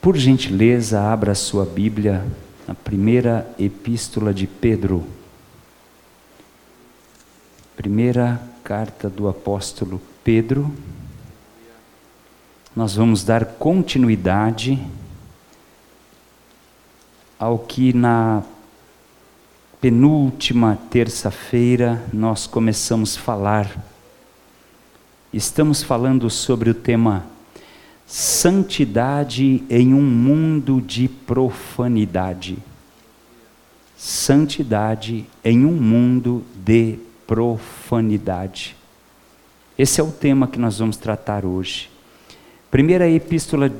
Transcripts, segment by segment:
Por gentileza, abra sua Bíblia na primeira epístola de Pedro. Primeira carta do apóstolo Pedro. Nós vamos dar continuidade ao que na penúltima terça-feira nós começamos a falar. Estamos falando sobre o tema santidade em um mundo de profanidade. Santidade em um mundo de profanidade. Esse é o tema que nós vamos tratar hoje. Primeira epístola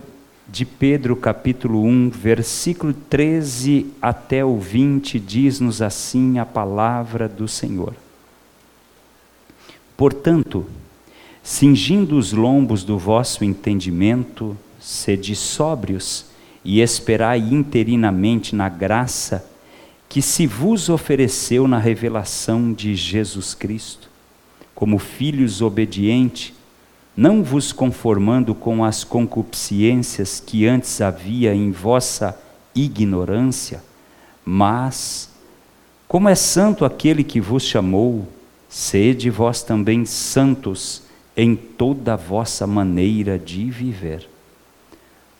de Pedro, capítulo 1, versículo 13 até o 20, diz-nos assim a palavra do Senhor. Portanto, cingindo os lombos do vosso entendimento, sede sóbrios e esperai interinamente na graça que se vos ofereceu na revelação de Jesus Cristo, como filhos obedientes, não vos conformando com as concupiscências que antes havia em vossa ignorância, mas, como é santo aquele que vos chamou, sede vós também santos em toda a vossa maneira de viver.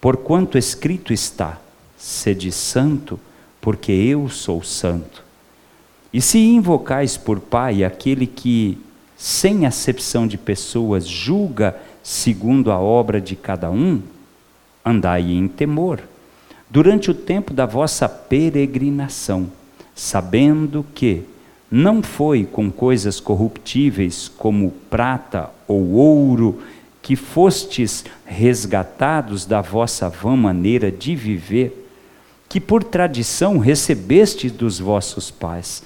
Porquanto escrito está: sede santo, porque eu sou santo. E se invocais por Pai aquele que, sem acepção de pessoas, julga segundo a obra de cada um, andai em temor, durante o tempo da vossa peregrinação, sabendo que, não foi com coisas corruptíveis como prata ou ouro que fostes resgatados da vossa vã maneira de viver, que por tradição recebestes dos vossos pais,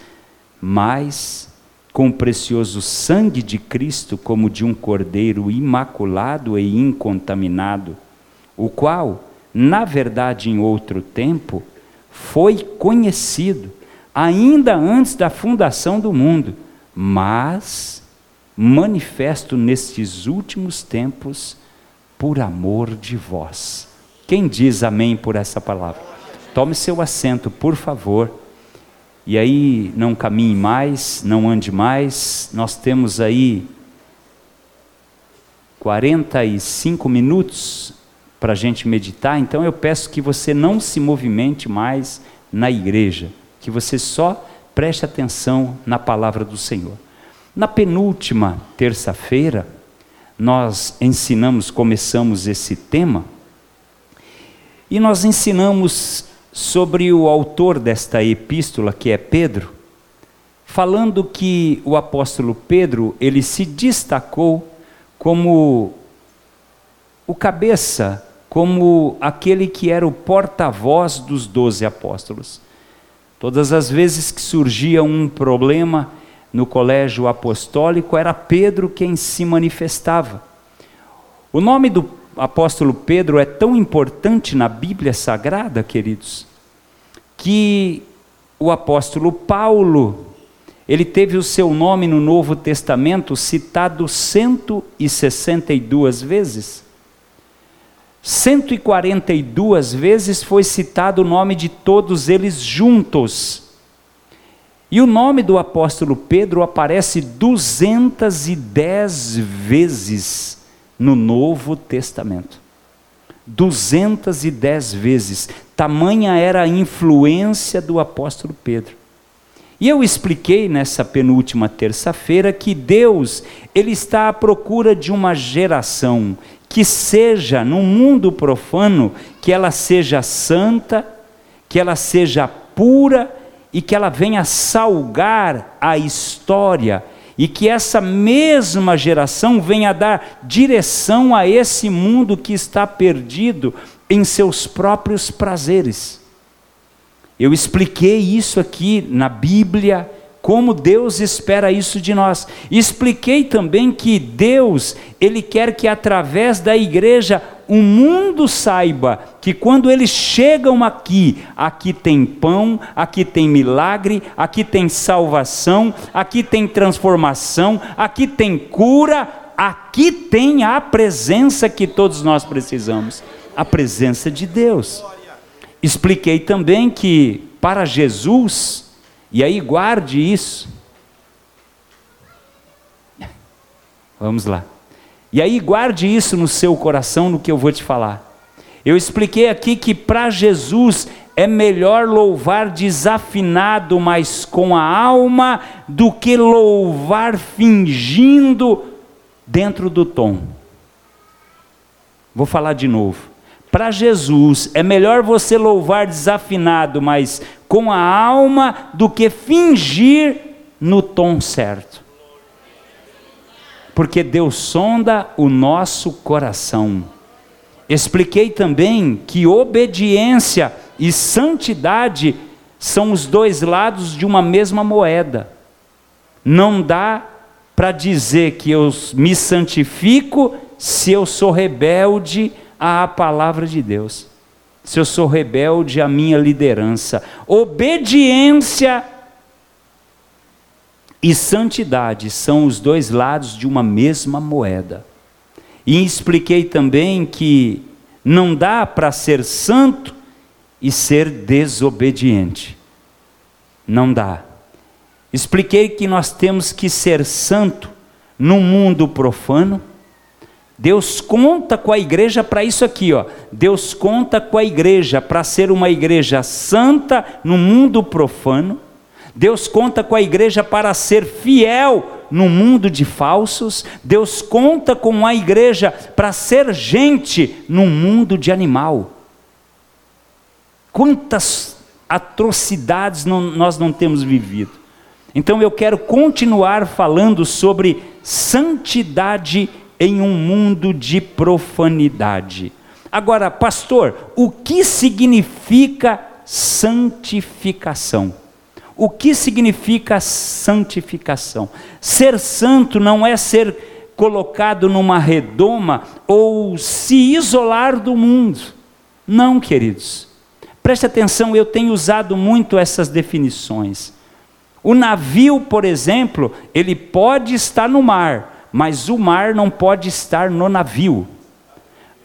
mas com o precioso sangue de Cristo, como de um cordeiro imaculado e incontaminado, o qual, na verdade, em outro tempo, foi conhecido ainda antes da fundação do mundo, mas manifesto nestes últimos tempos por amor de vós. Quem diz amém por essa palavra? Tome seu assento, por favor. E aí, não caminhe mais, não ande mais. Nós temos aí 45 minutos para a gente meditar, então eu peço que você não se movimente mais na igreja que você só preste atenção na palavra do Senhor. Na penúltima terça-feira, nós ensinamos, começamos esse tema, e nós ensinamos sobre o autor desta epístola, que é Pedro, falando que o apóstolo Pedro, ele se destacou como o cabeça, como aquele que era o porta-voz dos doze apóstolos. Todas as vezes que surgia um problema no colégio apostólico, era Pedro quem se manifestava. O nome do apóstolo Pedro é tão importante na Bíblia Sagrada, queridos, que o apóstolo Paulo, ele teve o seu nome no Novo Testamento citado 162 vezes. 142 vezes foi citado o nome de todos eles juntos. E o nome do apóstolo Pedro aparece 210 vezes no Novo Testamento. 210 vezes. Tamanha era a influência do apóstolo Pedro. E eu expliquei nessa penúltima terça-feira que Deus, ele está à procura de uma geração que seja no mundo profano, que ela seja santa, que ela seja pura e que ela venha salgar a história e que essa mesma geração venha dar direção a esse mundo que está perdido em seus próprios prazeres. Eu expliquei isso aqui na Bíblia, como Deus espera isso de nós. Expliquei também que Deus, ele quer que através da igreja o mundo saiba que quando eles chegam aqui, aqui tem pão, aqui tem milagre, aqui tem salvação, aqui tem transformação, aqui tem cura, aqui tem a presença que todos nós precisamos. a presença de Deus. Expliquei também que para Jesus, e aí guarde isso. Vamos lá. E aí guarde isso no seu coração no que eu vou te falar. Eu expliquei aqui que para Jesus é melhor louvar desafinado, mas com a alma, do que louvar fingindo dentro do tom. Vou falar de novo. Para Jesus é melhor você louvar desafinado, mas com a alma, do que fingir no tom certo. Porque Deus sonda o nosso coração. Expliquei também que obediência e santidade são os dois lados de uma mesma moeda. Não dá para dizer que eu me santifico se eu sou rebelde à palavra de Deus, se eu sou rebelde à minha liderança. Obediência e santidade são os dois lados de uma mesma moeda. E expliquei também que não dá para ser santo e ser desobediente. Não dá. Expliquei que nós temos que ser santo no mundo profano. Deus conta com a igreja para isso aqui, ó. Deus conta com a igreja para ser uma igreja santa no mundo profano. Deus conta com a igreja para ser fiel no mundo de falsos, Deus conta com a igreja para ser gente no mundo de animal. Quantas atrocidades não, nós não temos vivido. Então eu quero continuar falando sobre santidade em um mundo de profanidade. Agora, pastor, o que significa santificação? O que significa santificação? Ser santo não é ser colocado numa redoma ou se isolar do mundo. Não, queridos. Preste atenção, eu tenho usado muito essas definições. O navio, por exemplo, ele pode estar no mar, mas o mar não pode estar no navio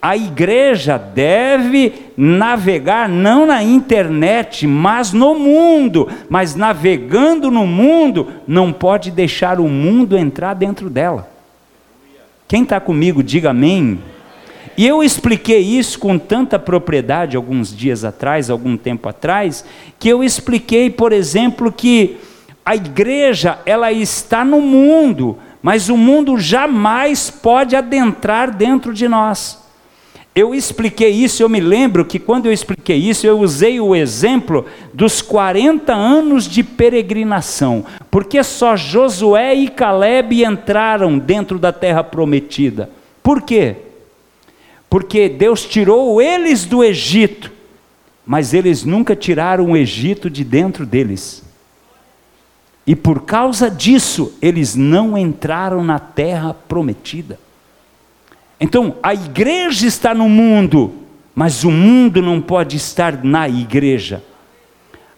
a igreja deve navegar não na internet, mas no mundo. Mas navegando no mundo, não pode deixar o mundo entrar dentro dela. Quem está comigo, diga amém. E eu expliquei isso com tanta propriedade alguns dias atrás, algum tempo atrás, que eu expliquei, por exemplo, que a igreja ela está no mundo, mas o mundo jamais pode adentrar dentro de nós. Eu expliquei isso, eu me lembro que quando eu expliquei isso, eu usei o exemplo dos 40 anos de peregrinação, porque só Josué e Caleb entraram dentro da terra prometida. Por quê? Porque Deus tirou eles do Egito, mas eles nunca tiraram o Egito de dentro deles. E por causa disso, eles não entraram na terra prometida. Então, a igreja está no mundo, mas o mundo não pode estar na igreja.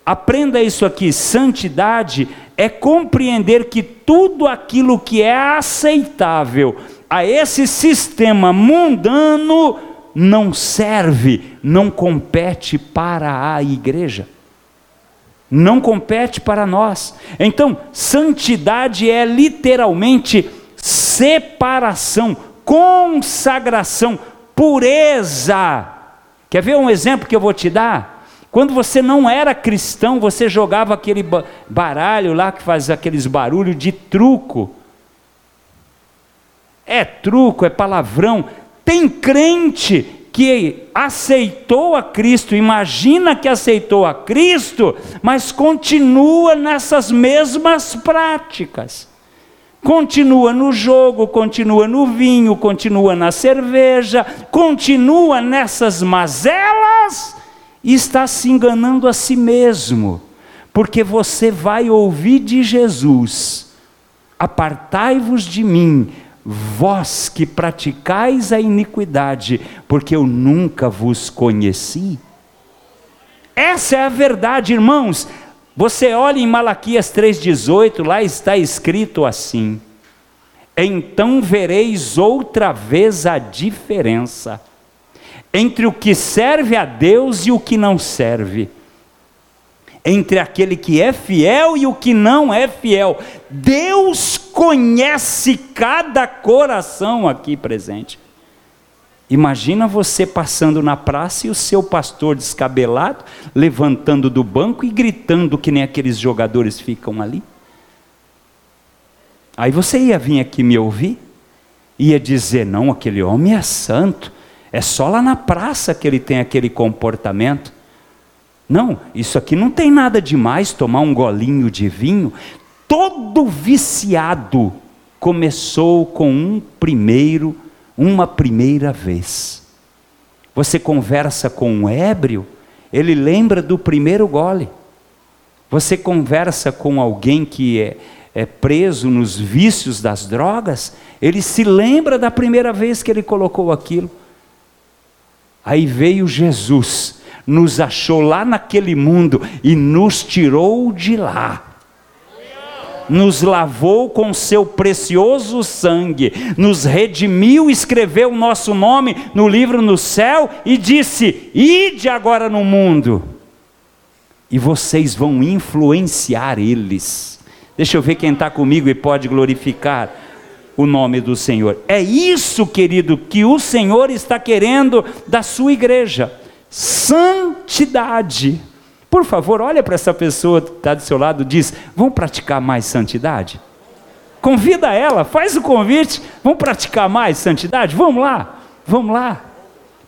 Aprenda isso aqui: santidade é compreender que tudo aquilo que é aceitável a esse sistema mundano não serve, não compete para a igreja. Não compete para nós. Então, santidade é literalmente separação, consagração, pureza. Quer ver um exemplo que eu vou te dar? Quando você não era cristão, você jogava aquele baralho lá que faz aqueles barulhos de truco. É truco, é palavrão. Tem crente que aceitou a Cristo, imagina que aceitou a Cristo, mas continua nessas mesmas práticas. Continua no jogo, continua no vinho, continua na cerveja, continua nessas mazelas e está se enganando a si mesmo, porque você vai ouvir de Jesus: Apartai-vos de mim, vós que praticais a iniquidade, porque eu nunca vos conheci. Essa é a verdade, irmãos. Você olha em Malaquias 3,18, lá está escrito assim: Então vereis outra vez a diferença entre o que serve a Deus e o que não serve, entre aquele que é fiel e o que não é fiel. Deus conhece cada coração aqui presente. Imagina você passando na praça e o seu pastor descabelado, levantando do banco e gritando que nem aqueles jogadores ficam ali. Aí você ia vir aqui me ouvir, ia dizer: não, aquele homem é santo, é só lá na praça que ele tem aquele comportamento. Não, isso aqui não tem nada demais, tomar um golinho de vinho. Todo viciado começou com um primeiro uma primeira vez. Você conversa com um ébrio, ele lembra do primeiro gole. Você conversa com alguém que é, é preso nos vícios das drogas, ele se lembra da primeira vez que ele colocou aquilo. Aí veio Jesus, nos achou lá naquele mundo e nos tirou de lá nos lavou com seu precioso sangue, nos redimiu, escreveu o nosso nome no livro no céu e disse: Ide agora no mundo, e vocês vão influenciar eles. Deixa eu ver quem está comigo e pode glorificar o nome do Senhor. É isso, querido, que o Senhor está querendo da sua igreja: santidade. Por favor, olha para essa pessoa que está do seu lado e diz: vamos praticar mais santidade? Convida ela, faz o convite, vamos praticar mais santidade? Vamos lá, vamos lá.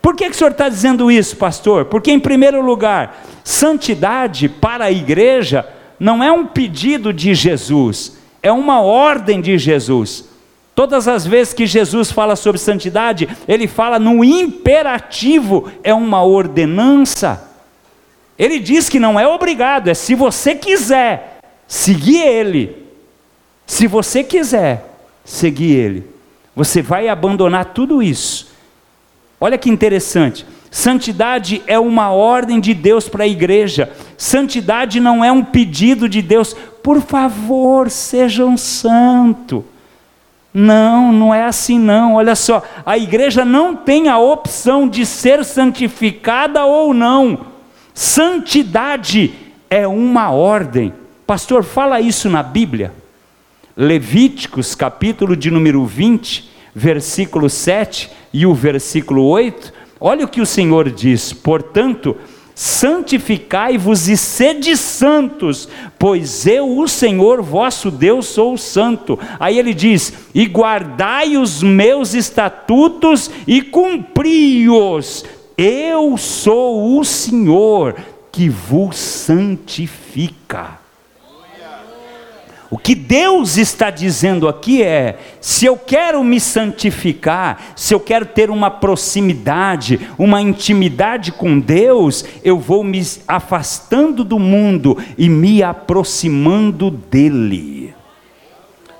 Por que, que o senhor está dizendo isso, pastor? Porque, em primeiro lugar, santidade para a igreja não é um pedido de Jesus, é uma ordem de Jesus. Todas as vezes que Jesus fala sobre santidade, ele fala no imperativo, é uma ordenança. Ele diz que não é obrigado, é se você quiser seguir Ele. Se você quiser seguir Ele, você vai abandonar tudo isso. Olha que interessante. Santidade é uma ordem de Deus para a igreja. Santidade não é um pedido de Deus, por favor, sejam santo. Não, não é assim não. Olha só, a igreja não tem a opção de ser santificada ou não. Santidade é uma ordem. Pastor, fala isso na Bíblia. Levíticos, capítulo de número 20, versículo 7 e o versículo 8. Olha o que o Senhor diz: Portanto, santificai-vos e sede santos, pois eu, o Senhor vosso Deus, sou santo. Aí ele diz: E guardai os meus estatutos e cumpri-os eu sou o Senhor que vos santifica. O que Deus está dizendo aqui é: se eu quero me santificar, se eu quero ter uma proximidade, uma intimidade com Deus, eu vou me afastando do mundo e me aproximando dEle.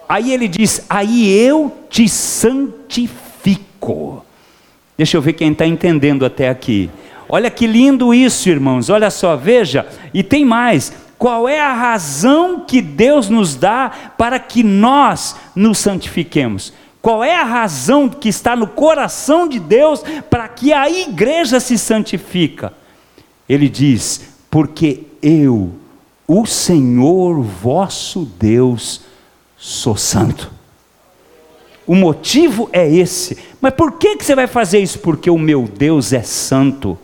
Aí ele diz: aí eu te santifico. Deixa eu ver quem está entendendo até aqui. Olha que lindo isso, irmãos. Olha só, veja. E tem mais. Qual é a razão que Deus nos dá para que nós nos santifiquemos? Qual é a razão que está no coração de Deus para que a igreja se santifica? Ele diz: porque eu, o Senhor vosso Deus, sou santo. O motivo é esse. Mas por que, que você vai fazer isso? Porque o meu Deus é santo.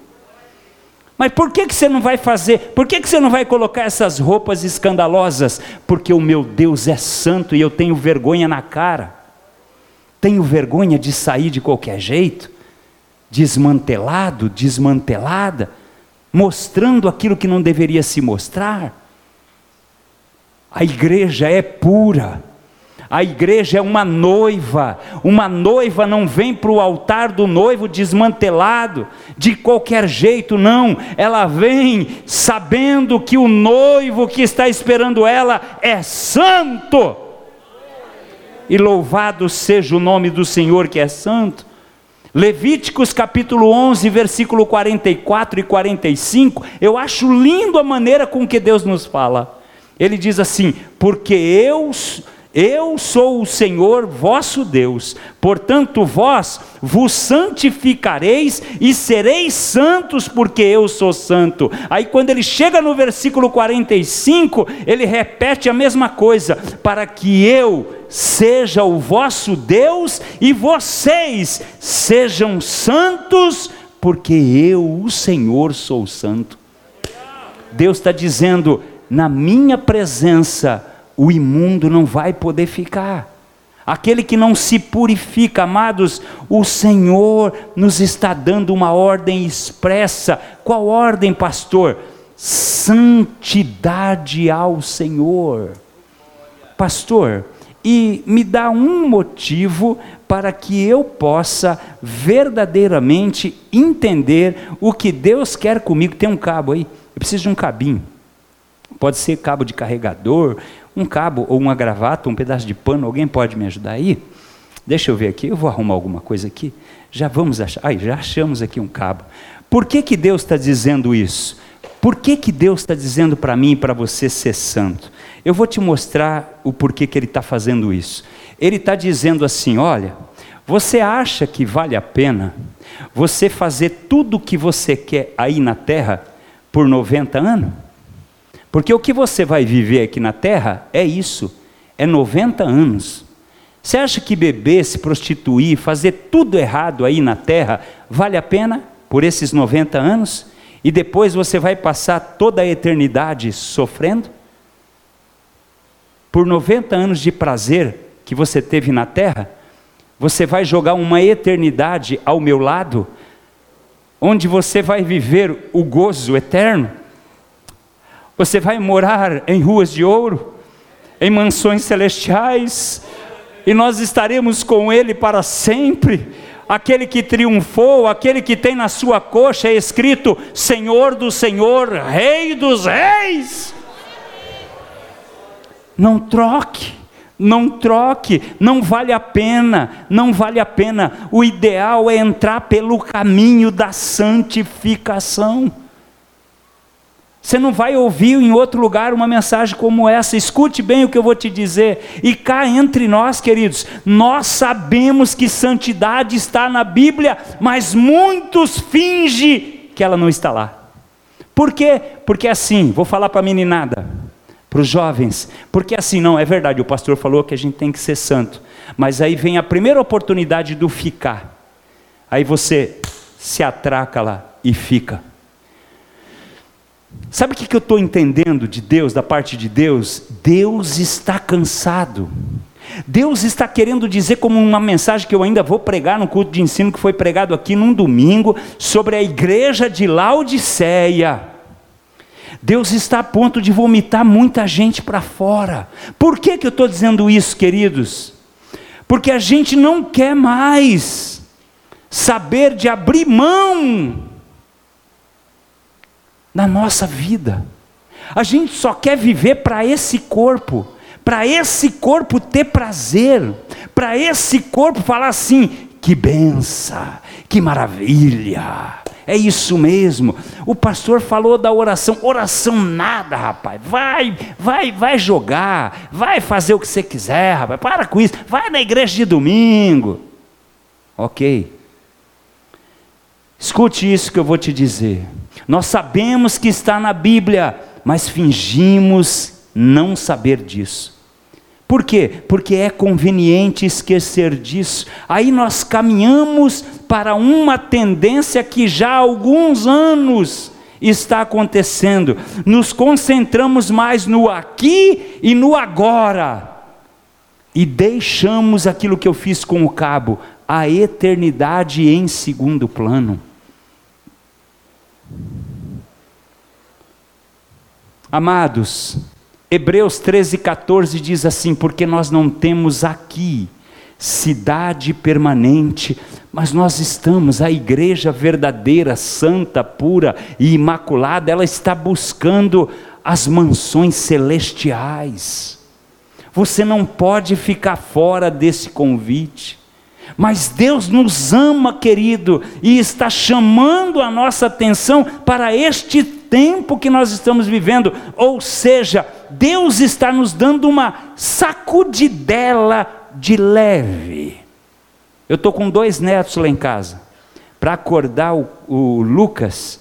Mas por que, que você não vai fazer? Por que, que você não vai colocar essas roupas escandalosas? Porque o meu Deus é santo e eu tenho vergonha na cara. Tenho vergonha de sair de qualquer jeito, desmantelado, desmantelada, mostrando aquilo que não deveria se mostrar. A igreja é pura a igreja é uma noiva. Uma noiva não vem para o altar do noivo desmantelado, de qualquer jeito, não. Ela vem sabendo que o noivo que está esperando ela é santo. E louvado seja o nome do Senhor que é santo. Levíticos capítulo 11, versículo 44 e 45, eu acho lindo a maneira com que Deus nos fala. Ele diz assim: Porque eu Eu sou o Senhor vosso Deus, portanto vós vos santificareis e sereis santos, porque eu sou santo. Aí, quando ele chega no versículo 45, ele repete a mesma coisa: para que eu seja o vosso Deus e vocês sejam santos, porque eu, o Senhor, sou santo. Deus está dizendo: na minha presença, o imundo não vai poder ficar. Aquele que não se purifica, amados, o Senhor nos está dando uma ordem expressa. Qual ordem, pastor? Santidade ao Senhor. Pastor, e me dá um motivo para que eu possa verdadeiramente entender o que Deus quer comigo. Tem um cabo aí, eu preciso de um cabinho. Pode ser cabo de carregador, um cabo ou uma gravata, um pedaço de pano, alguém pode me ajudar aí? Deixa eu ver aqui, eu vou arrumar alguma coisa aqui. Já vamos achar, ai, já achamos aqui um cabo. Por que, que Deus está dizendo isso? Por que, que Deus está dizendo para mim e para você ser santo? Eu vou te mostrar o porquê que Ele está fazendo isso. Ele está dizendo assim: olha, você acha que vale a pena você fazer tudo o que você quer aí na terra por 90 anos? Porque o que você vai viver aqui na terra é isso, é 90 anos. Você acha que beber, se prostituir, fazer tudo errado aí na terra, vale a pena por esses 90 anos? E depois você vai passar toda a eternidade sofrendo? Por 90 anos de prazer que você teve na terra, você vai jogar uma eternidade ao meu lado, onde você vai viver o gozo eterno? Você vai morar em ruas de ouro, em mansões celestiais, e nós estaremos com Ele para sempre. Aquele que triunfou, aquele que tem na sua coxa é escrito Senhor do Senhor, Rei dos Reis. Não troque, não troque, não vale a pena, não vale a pena. O ideal é entrar pelo caminho da santificação. Você não vai ouvir em outro lugar uma mensagem como essa. Escute bem o que eu vou te dizer. E cá entre nós, queridos, nós sabemos que santidade está na Bíblia, mas muitos fingem que ela não está lá. Por quê? Porque assim, vou falar para a meninada, para os jovens, porque assim, não, é verdade, o pastor falou que a gente tem que ser santo, mas aí vem a primeira oportunidade do ficar, aí você se atraca lá e fica. Sabe o que eu estou entendendo de Deus, da parte de Deus? Deus está cansado. Deus está querendo dizer, como uma mensagem que eu ainda vou pregar no culto de ensino que foi pregado aqui num domingo, sobre a igreja de Laodiceia. Deus está a ponto de vomitar muita gente para fora. Por que, que eu estou dizendo isso, queridos? Porque a gente não quer mais saber de abrir mão na nossa vida. A gente só quer viver para esse corpo, para esse corpo ter prazer, para esse corpo falar assim: que benção, que maravilha. É isso mesmo. O pastor falou da oração. Oração nada, rapaz. Vai, vai, vai jogar. Vai fazer o que você quiser, rapaz. Para com isso. Vai na igreja de domingo. Ok. Escute isso que eu vou te dizer. Nós sabemos que está na Bíblia, mas fingimos não saber disso. Por quê? Porque é conveniente esquecer disso. Aí nós caminhamos para uma tendência que já há alguns anos está acontecendo. Nos concentramos mais no aqui e no agora. E deixamos aquilo que eu fiz com o cabo, a eternidade em segundo plano. Amados, Hebreus 13, 14 diz assim: porque nós não temos aqui cidade permanente, mas nós estamos, a igreja verdadeira, santa, pura e imaculada, ela está buscando as mansões celestiais. Você não pode ficar fora desse convite. Mas Deus nos ama, querido, e está chamando a nossa atenção para este tempo que nós estamos vivendo, ou seja, Deus está nos dando uma sacudidela de leve. Eu estou com dois netos lá em casa. Para acordar o, o Lucas,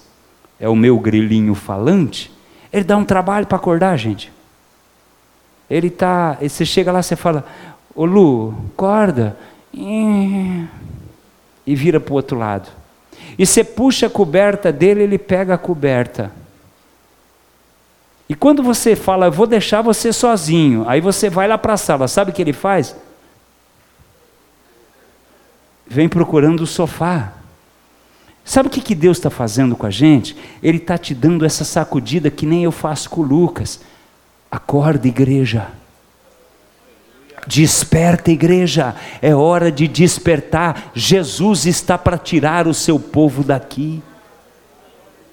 é o meu grilinho falante, ele dá um trabalho para acordar, gente. Ele tá, você chega lá, você fala, ô Lu, acorda. E vira para o outro lado. E você puxa a coberta dele, ele pega a coberta. E quando você fala, eu vou deixar você sozinho, aí você vai lá para a sala, sabe o que ele faz? Vem procurando o sofá. Sabe o que, que Deus está fazendo com a gente? Ele está te dando essa sacudida que nem eu faço com o Lucas. Acorda, igreja. Desperta, igreja. É hora de despertar. Jesus está para tirar o seu povo daqui.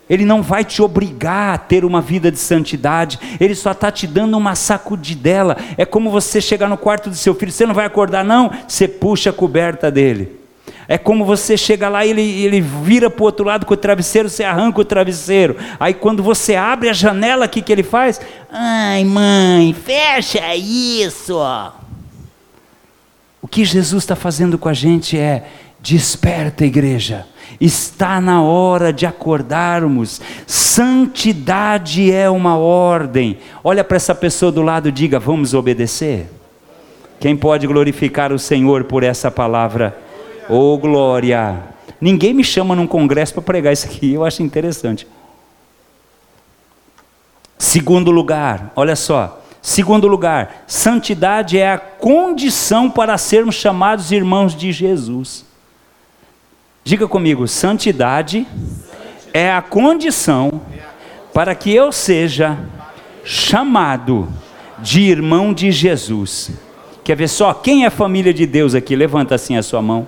Ele não vai te obrigar a ter uma vida de santidade, ele só está te dando uma sacudidela. É como você chegar no quarto do seu filho, você não vai acordar, não, você puxa a coberta dele. É como você chega lá e ele, ele vira para o outro lado com o travesseiro, você arranca o travesseiro. Aí quando você abre a janela, o que, que ele faz? Ai, mãe, fecha isso. O que Jesus está fazendo com a gente é: desperta, igreja Está na hora de acordarmos. Santidade é uma ordem. Olha para essa pessoa do lado e diga: vamos obedecer. Quem pode glorificar o Senhor por essa palavra? Oh, glória! Ninguém me chama num congresso para pregar isso aqui, eu acho interessante. Segundo lugar, olha só. Segundo lugar, santidade é a condição para sermos chamados irmãos de Jesus. Diga comigo: santidade é a condição para que eu seja chamado de irmão de Jesus. Quer ver só? Quem é família de Deus aqui? Levanta assim a sua mão.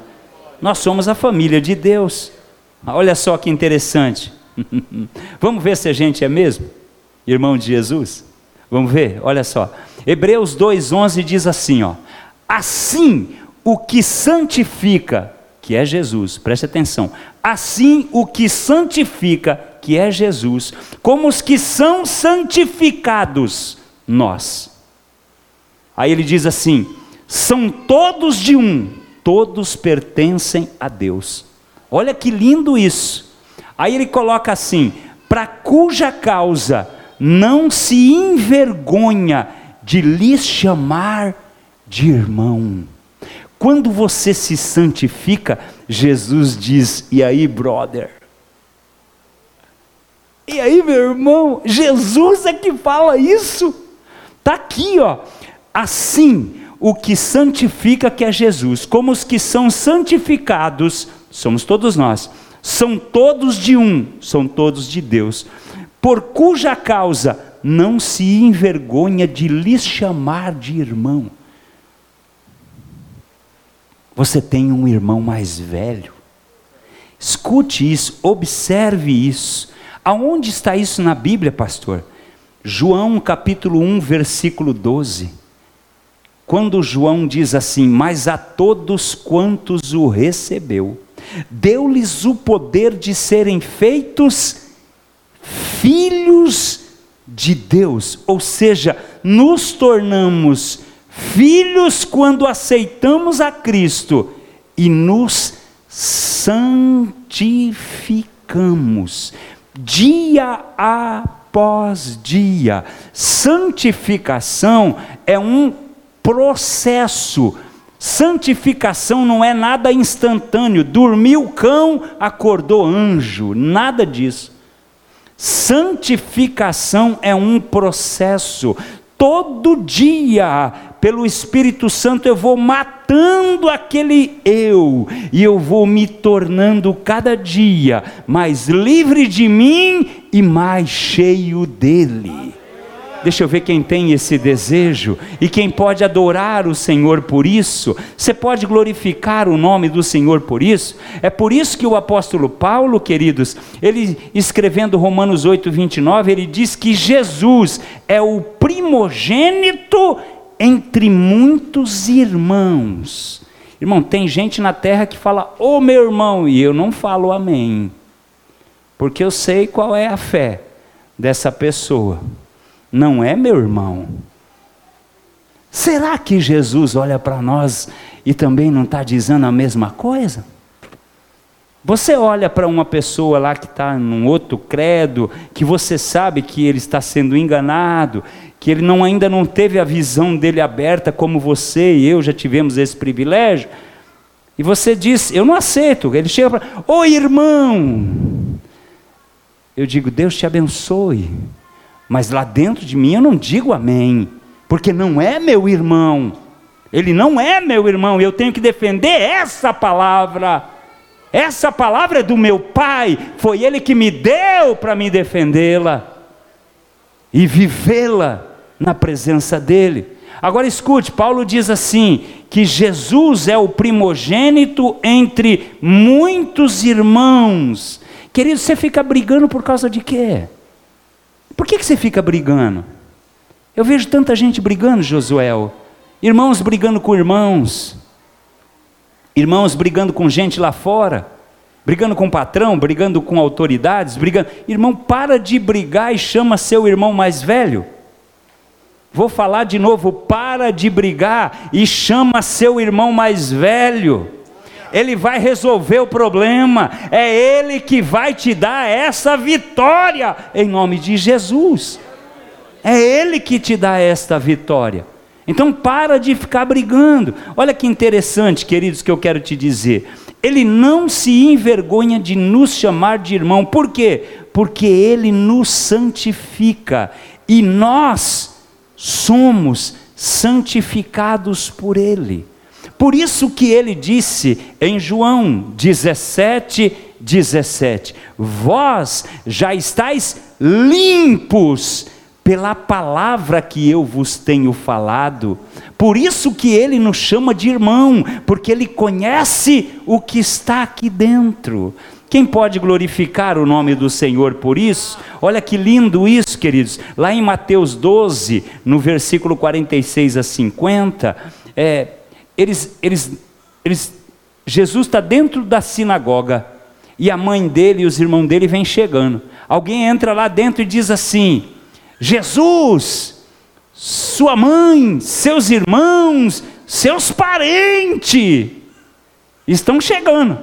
Nós somos a família de Deus. Olha só que interessante. Vamos ver se a gente é mesmo irmão de Jesus? Vamos ver? Olha só. Hebreus 2:11 diz assim, ó: Assim o que santifica que é Jesus, preste atenção. Assim, o que santifica, que é Jesus, como os que são santificados, nós. Aí ele diz assim: são todos de um, todos pertencem a Deus. Olha que lindo isso. Aí ele coloca assim: para cuja causa não se envergonha de lhes chamar de irmão. Quando você se santifica, Jesus diz: E aí, brother? E aí, meu irmão? Jesus é que fala isso. Está aqui, ó. Assim, o que santifica que é Jesus, como os que são santificados, somos todos nós, são todos de um, são todos de Deus, por cuja causa não se envergonha de lhes chamar de irmão. Você tem um irmão mais velho. Escute isso, observe isso. Aonde está isso na Bíblia, pastor? João capítulo 1, versículo 12. Quando João diz assim: Mas a todos quantos o recebeu, deu-lhes o poder de serem feitos filhos de Deus, ou seja, nos tornamos filhos quando aceitamos a Cristo e nos santificamos dia após dia. Santificação é um processo. Santificação não é nada instantâneo. Dormiu cão, acordou anjo, nada disso. Santificação é um processo. Todo dia pelo Espírito Santo eu vou matando aquele eu, e eu vou me tornando cada dia mais livre de mim e mais cheio dele. Deixa eu ver quem tem esse desejo e quem pode adorar o Senhor por isso. Você pode glorificar o nome do Senhor por isso. É por isso que o apóstolo Paulo, queridos, ele escrevendo Romanos 8, 29, ele diz que Jesus é o primogênito entre muitos irmãos. Irmão, tem gente na terra que fala, ô oh, meu irmão, e eu não falo amém, porque eu sei qual é a fé dessa pessoa. Não é meu irmão. Será que Jesus olha para nós e também não está dizendo a mesma coisa? Você olha para uma pessoa lá que está num outro credo, que você sabe que ele está sendo enganado, que ele não, ainda não teve a visão dele aberta como você e eu já tivemos esse privilégio, e você diz, eu não aceito. Ele chega para, ô irmão, eu digo, Deus te abençoe, mas lá dentro de mim eu não digo amém, porque não é meu irmão, ele não é meu irmão, eu tenho que defender essa palavra. Essa palavra é do meu pai, foi ele que me deu para me defendê-la e vivê-la na presença dele. Agora escute, Paulo diz assim: que Jesus é o primogênito entre muitos irmãos. Querido, você fica brigando por causa de quê? Por que, que você fica brigando? Eu vejo tanta gente brigando, Josué. Irmãos brigando com irmãos. Irmãos brigando com gente lá fora. Brigando com o patrão, brigando com autoridades, brigando. Irmão, para de brigar e chama seu irmão mais velho. Vou falar de novo, para de brigar e chama seu irmão mais velho. Ele vai resolver o problema, é ele que vai te dar essa vitória, em nome de Jesus. É ele que te dá esta vitória. Então para de ficar brigando. Olha que interessante, queridos, que eu quero te dizer. Ele não se envergonha de nos chamar de irmão. Por quê? Porque ele nos santifica e nós somos santificados por Ele. Por isso que ele disse em João 17, 17: Vós já estáis limpos pela palavra que eu vos tenho falado. Por isso que ele nos chama de irmão, porque ele conhece o que está aqui dentro. Quem pode glorificar o nome do Senhor por isso? Olha que lindo isso, queridos. Lá em Mateus 12, no versículo 46 a 50, é, eles, eles, eles, Jesus está dentro da sinagoga e a mãe dele e os irmãos dele vêm chegando. Alguém entra lá dentro e diz assim: Jesus, sua mãe, seus irmãos, seus parentes estão chegando.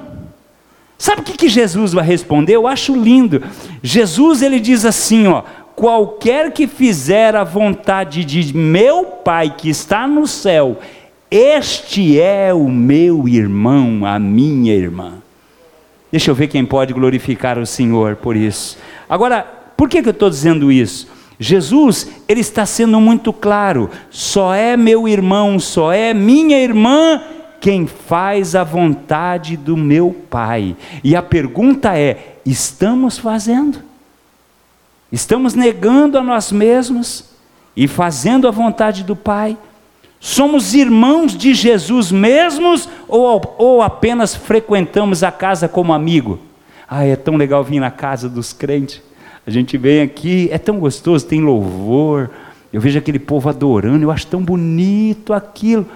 Sabe o que, que Jesus vai responder? Eu acho lindo. Jesus ele diz assim, ó: qualquer que fizer a vontade de meu Pai que está no céu, este é o meu irmão, a minha irmã. Deixa eu ver quem pode glorificar o Senhor por isso. Agora, por que, que eu estou dizendo isso? Jesus, ele está sendo muito claro: só é meu irmão, só é minha irmã quem faz a vontade do meu Pai. E a pergunta é: estamos fazendo? Estamos negando a nós mesmos e fazendo a vontade do Pai? Somos irmãos de Jesus mesmos ou, ou apenas frequentamos a casa como amigo? Ah, é tão legal vir na casa dos crentes. A gente vem aqui, é tão gostoso, tem louvor. Eu vejo aquele povo adorando, eu acho tão bonito aquilo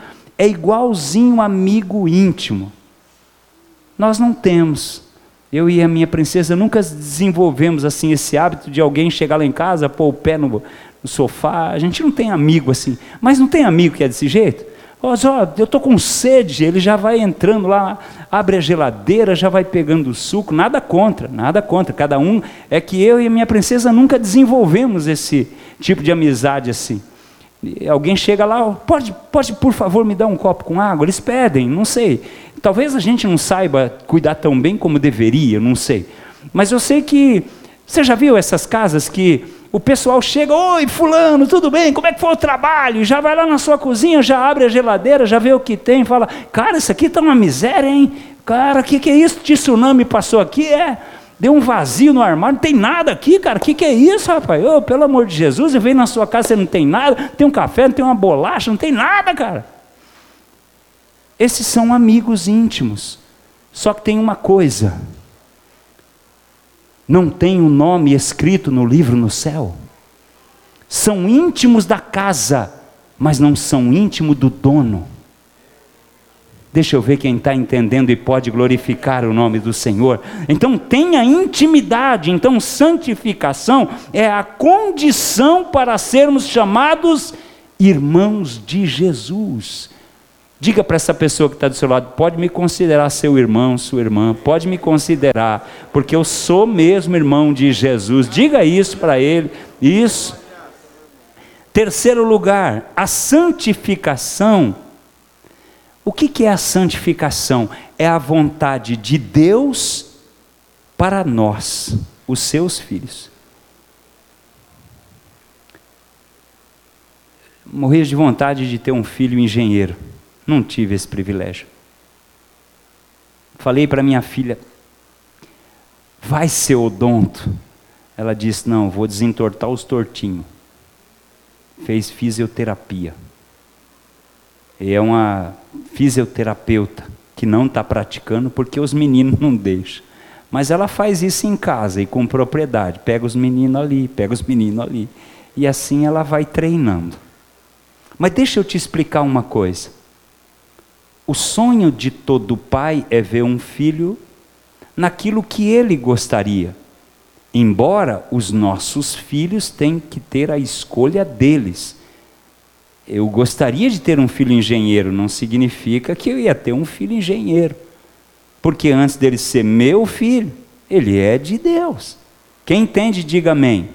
é igualzinho um amigo íntimo. Nós não temos. Eu e a minha princesa nunca desenvolvemos assim esse hábito de alguém chegar lá em casa, pôr o pé no, no sofá. A gente não tem amigo assim. Mas não tem amigo que é desse jeito? Ó, oh, eu estou com sede, ele já vai entrando lá, abre a geladeira, já vai pegando o suco, nada contra, nada contra. Cada um é que eu e a minha princesa nunca desenvolvemos esse tipo de amizade assim. Alguém chega lá, pode, pode por favor me dar um copo com água? Eles pedem, não sei. Talvez a gente não saiba cuidar tão bem como deveria, não sei. Mas eu sei que você já viu essas casas que o pessoal chega, oi fulano, tudo bem? Como é que foi o trabalho? Já vai lá na sua cozinha, já abre a geladeira, já vê o que tem, fala, cara, isso aqui está uma miséria, hein? Cara, o que, que é isso? De tsunami passou aqui? É, Deu um vazio no armário, não tem nada aqui, cara. O que, que é isso, rapaz? Oh, pelo amor de Jesus, eu venho na sua casa, você não tem nada, tem um café, não tem uma bolacha, não tem nada, cara. Esses são amigos íntimos. Só que tem uma coisa: não tem o um nome escrito no livro no céu. São íntimos da casa, mas não são íntimos do dono. Deixa eu ver quem está entendendo e pode glorificar o nome do Senhor. Então tenha intimidade. Então santificação é a condição para sermos chamados irmãos de Jesus. Diga para essa pessoa que está do seu lado: pode me considerar seu irmão, sua irmã, pode me considerar, porque eu sou mesmo irmão de Jesus. Diga isso para ele. Isso. Terceiro lugar, a santificação o que, que é a santificação? É a vontade de Deus para nós, os seus filhos. Morri de vontade de ter um filho engenheiro. Não tive esse privilégio. Falei para minha filha, vai ser odonto. Ela disse, não, vou desentortar os tortinhos. Fez fisioterapia é uma fisioterapeuta que não está praticando porque os meninos não deixam. Mas ela faz isso em casa e com propriedade. Pega os meninos ali, pega os meninos ali. E assim ela vai treinando. Mas deixa eu te explicar uma coisa. O sonho de todo pai é ver um filho naquilo que ele gostaria. Embora os nossos filhos tenham que ter a escolha deles eu gostaria de ter um filho engenheiro, não significa que eu ia ter um filho engenheiro. Porque antes dele ser meu filho, ele é de Deus. Quem entende, diga amém.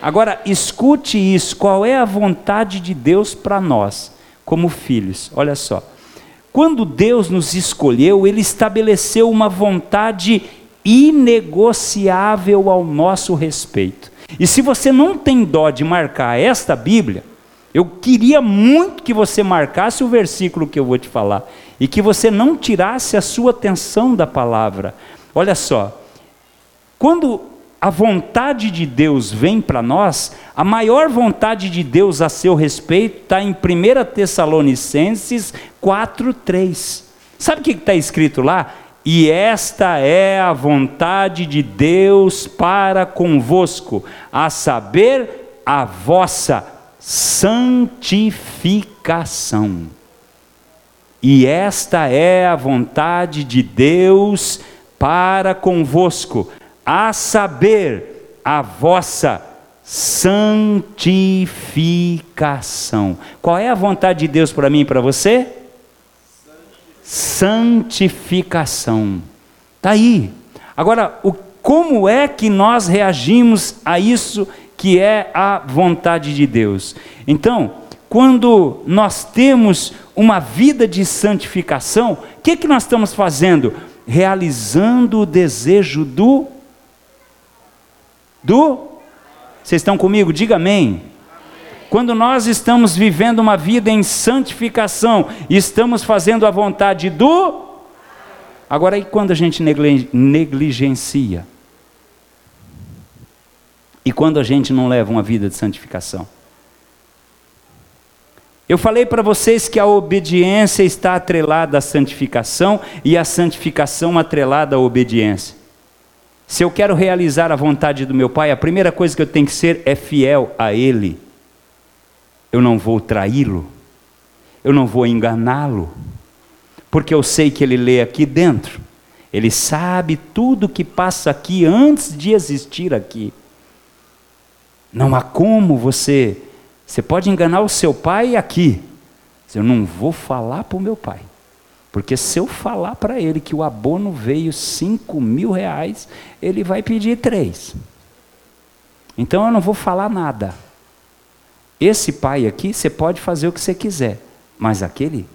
Agora, escute isso: qual é a vontade de Deus para nós, como filhos? Olha só. Quando Deus nos escolheu, Ele estabeleceu uma vontade inegociável ao nosso respeito. E se você não tem dó de marcar esta Bíblia, eu queria muito que você marcasse o versículo que eu vou te falar e que você não tirasse a sua atenção da palavra. Olha só, quando a vontade de Deus vem para nós, a maior vontade de Deus a seu respeito está em 1 Tessalonicenses 4,3. Sabe o que está escrito lá? E esta é a vontade de Deus para convosco, a saber, a vossa santificação. E esta é a vontade de Deus para convosco, a saber, a vossa santificação. Qual é a vontade de Deus para mim e para você? Santificação. Está aí. Agora, o, como é que nós reagimos a isso que é a vontade de Deus. Então, quando nós temos uma vida de santificação, o que, que nós estamos fazendo? Realizando o desejo do. Do? Vocês estão comigo? Diga amém. Quando nós estamos vivendo uma vida em santificação, estamos fazendo a vontade do. Agora, e quando a gente negligencia? E quando a gente não leva uma vida de santificação? Eu falei para vocês que a obediência está atrelada à santificação e a santificação atrelada à obediência. Se eu quero realizar a vontade do meu Pai, a primeira coisa que eu tenho que ser é fiel a Ele. Eu não vou traí-lo, eu não vou enganá-lo, porque eu sei que Ele lê aqui dentro, Ele sabe tudo que passa aqui antes de existir aqui. Não há como você. Você pode enganar o seu pai aqui. Eu não vou falar para o meu pai. Porque se eu falar para ele que o abono veio cinco mil reais, ele vai pedir três. Então eu não vou falar nada. Esse pai aqui, você pode fazer o que você quiser, mas aquele,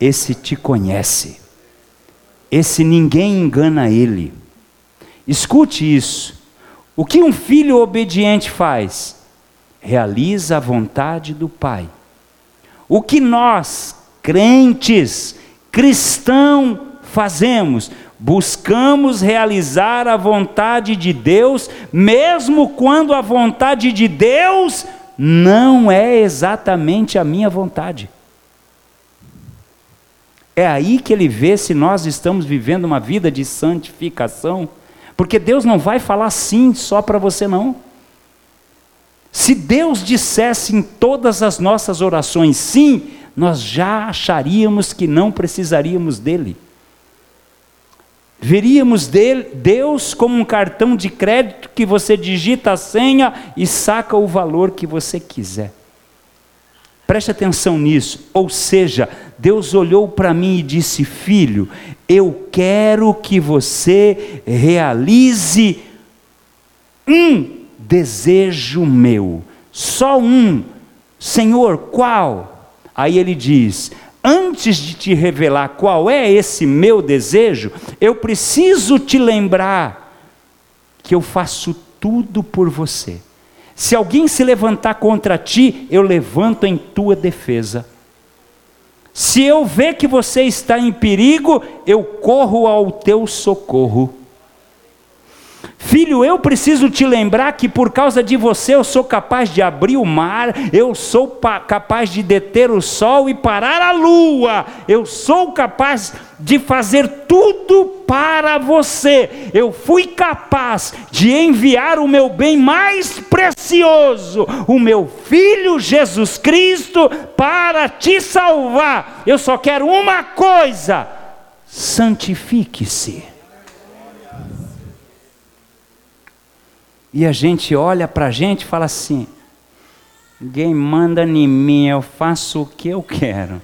esse te conhece. Esse ninguém engana ele. Escute isso. O que um filho obediente faz? Realiza a vontade do Pai. O que nós, crentes, cristãos, fazemos? Buscamos realizar a vontade de Deus, mesmo quando a vontade de Deus não é exatamente a minha vontade. É aí que ele vê se nós estamos vivendo uma vida de santificação porque Deus não vai falar sim só para você, não. Se Deus dissesse em todas as nossas orações sim, nós já acharíamos que não precisaríamos dele. Veríamos dele, Deus como um cartão de crédito que você digita a senha e saca o valor que você quiser. Preste atenção nisso. Ou seja, Deus olhou para mim e disse: Filho, eu quero que você realize um desejo meu, só um. Senhor, qual? Aí ele diz: Antes de te revelar qual é esse meu desejo, eu preciso te lembrar que eu faço tudo por você. Se alguém se levantar contra ti, eu levanto em tua defesa. Se eu ver que você está em perigo, eu corro ao teu socorro. Filho, eu preciso te lembrar que por causa de você eu sou capaz de abrir o mar, eu sou capaz de deter o sol e parar a lua, eu sou capaz de fazer tudo para você. Eu fui capaz de enviar o meu bem mais precioso, o meu filho Jesus Cristo, para te salvar. Eu só quero uma coisa: santifique-se. E a gente olha para a gente e fala assim: ninguém manda em mim, eu faço o que eu quero.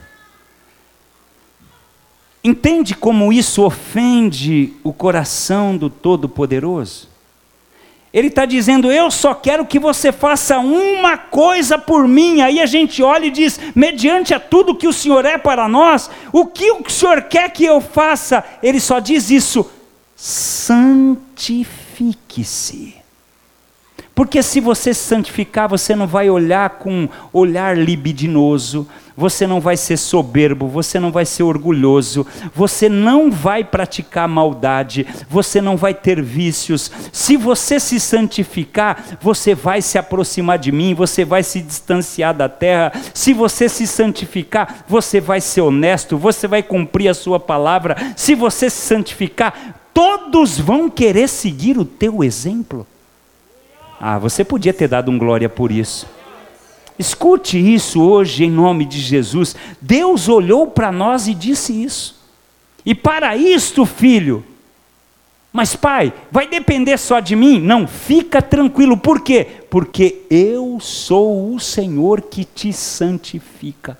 Entende como isso ofende o coração do Todo-Poderoso? Ele está dizendo: Eu só quero que você faça uma coisa por mim. Aí a gente olha e diz: Mediante a tudo que o Senhor é para nós, o que o Senhor quer que eu faça? Ele só diz isso: santifique-se. Porque se você se santificar, você não vai olhar com olhar libidinoso, você não vai ser soberbo, você não vai ser orgulhoso, você não vai praticar maldade, você não vai ter vícios. Se você se santificar, você vai se aproximar de mim, você vai se distanciar da terra. Se você se santificar, você vai ser honesto, você vai cumprir a sua palavra. Se você se santificar, todos vão querer seguir o teu exemplo. Ah, você podia ter dado um glória por isso. Escute isso hoje em nome de Jesus. Deus olhou para nós e disse isso. E para isto, filho, mas pai, vai depender só de mim? Não, fica tranquilo. Por quê? Porque eu sou o Senhor que te santifica.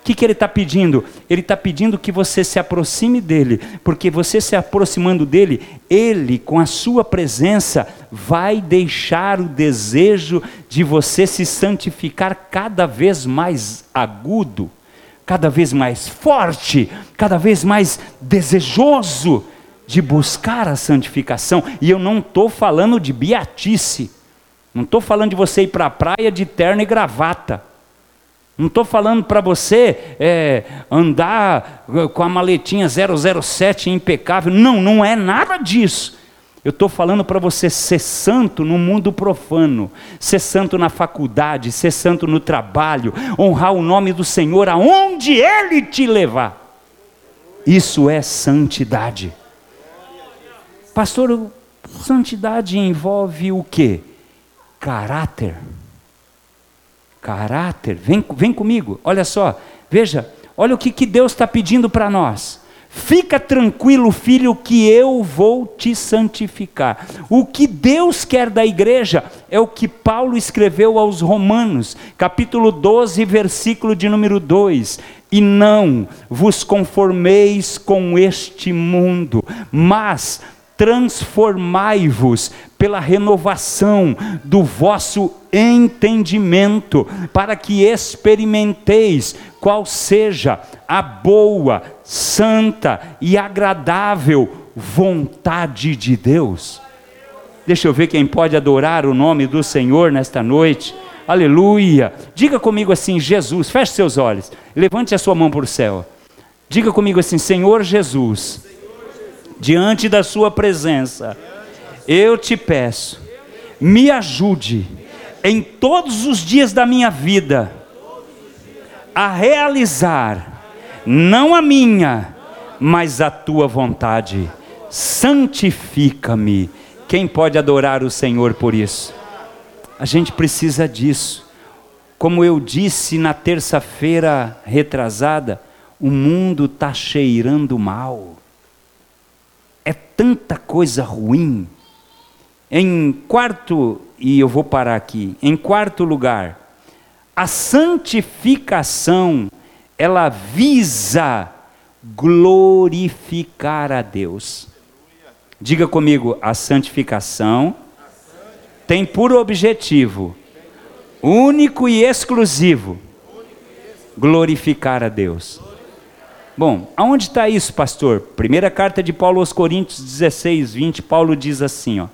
O que, que ele está pedindo? Ele está pedindo que você se aproxime dele, porque você se aproximando dele, ele, com a sua presença, vai deixar o desejo de você se santificar cada vez mais agudo, cada vez mais forte, cada vez mais desejoso de buscar a santificação. E eu não estou falando de beatice, não estou falando de você ir para a praia de terno e gravata. Não estou falando para você é, andar com a maletinha 007 impecável. Não, não é nada disso. Eu estou falando para você ser santo no mundo profano, ser santo na faculdade, ser santo no trabalho, honrar o nome do Senhor aonde Ele te levar. Isso é santidade. Pastor, santidade envolve o que? Caráter. Caráter, vem, vem comigo, olha só, veja, olha o que, que Deus está pedindo para nós. Fica tranquilo, filho, que eu vou te santificar. O que Deus quer da igreja é o que Paulo escreveu aos Romanos, capítulo 12, versículo de número 2. E não vos conformeis com este mundo, mas transformai-vos pela renovação do vosso entendimento, para que experimenteis qual seja a boa, santa e agradável vontade de Deus. Deixa eu ver quem pode adorar o nome do Senhor nesta noite. Aleluia. Diga comigo assim, Jesus, feche seus olhos, levante a sua mão para o céu. Diga comigo assim, Senhor Jesus diante da Sua presença, eu te peço, me ajude em todos os dias da minha vida a realizar, não a minha, mas a tua vontade. Santifica-me. Quem pode adorar o Senhor por isso? A gente precisa disso. Como eu disse na terça-feira retrasada, o mundo está cheirando mal. É tanta coisa ruim. Em quarto, e eu vou parar aqui, em quarto lugar, a santificação, ela visa glorificar a Deus. Diga comigo, a santificação tem por objetivo único e exclusivo glorificar a Deus. Bom, aonde está isso, pastor? Primeira carta de Paulo aos Coríntios 16, 20, Paulo diz assim, ó,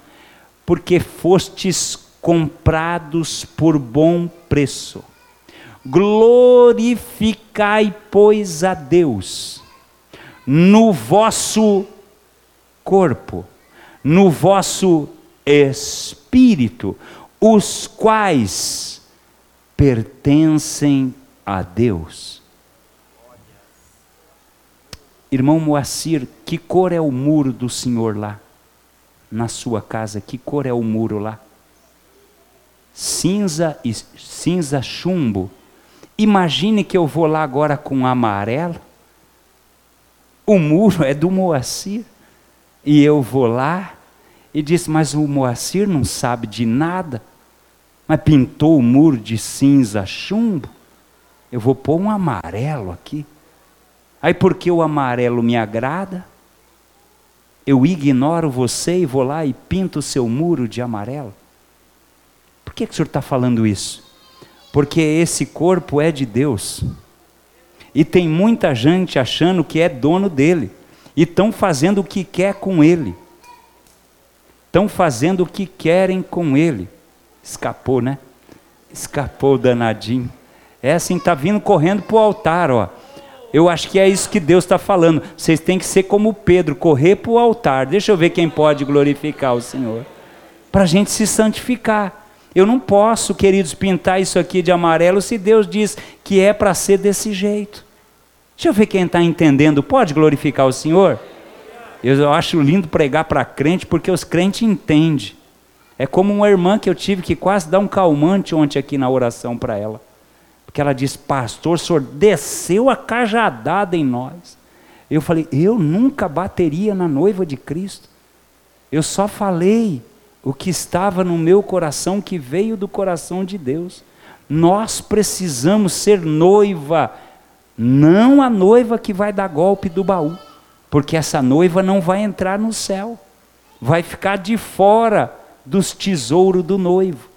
porque fostes comprados por bom preço. Glorificai, pois, a Deus no vosso corpo, no vosso espírito, os quais pertencem a Deus. Irmão Moacir, que cor é o muro do Senhor lá? Na sua casa, que cor é o muro lá? Cinza e cinza chumbo. Imagine que eu vou lá agora com amarelo. O muro é do Moacir. E eu vou lá e disse: Mas o Moacir não sabe de nada. Mas pintou o muro de cinza chumbo. Eu vou pôr um amarelo aqui. Aí, porque o amarelo me agrada, eu ignoro você e vou lá e pinto o seu muro de amarelo? Por que, que o senhor está falando isso? Porque esse corpo é de Deus. E tem muita gente achando que é dono dele. E estão fazendo o que quer com ele. Estão fazendo o que querem com ele. Escapou, né? Escapou danadinho. É assim, está vindo correndo para o altar, ó. Eu acho que é isso que Deus está falando. Vocês têm que ser como Pedro, correr para o altar. Deixa eu ver quem pode glorificar o Senhor. Para a gente se santificar. Eu não posso, queridos, pintar isso aqui de amarelo se Deus diz que é para ser desse jeito. Deixa eu ver quem está entendendo. Pode glorificar o Senhor? Eu acho lindo pregar para crente porque os crentes entendem. É como uma irmã que eu tive que quase dar um calmante ontem aqui na oração para ela. Porque ela disse, pastor, o senhor desceu a cajadada em nós. Eu falei, eu nunca bateria na noiva de Cristo. Eu só falei o que estava no meu coração, que veio do coração de Deus. Nós precisamos ser noiva não a noiva que vai dar golpe do baú, porque essa noiva não vai entrar no céu, vai ficar de fora dos tesouros do noivo.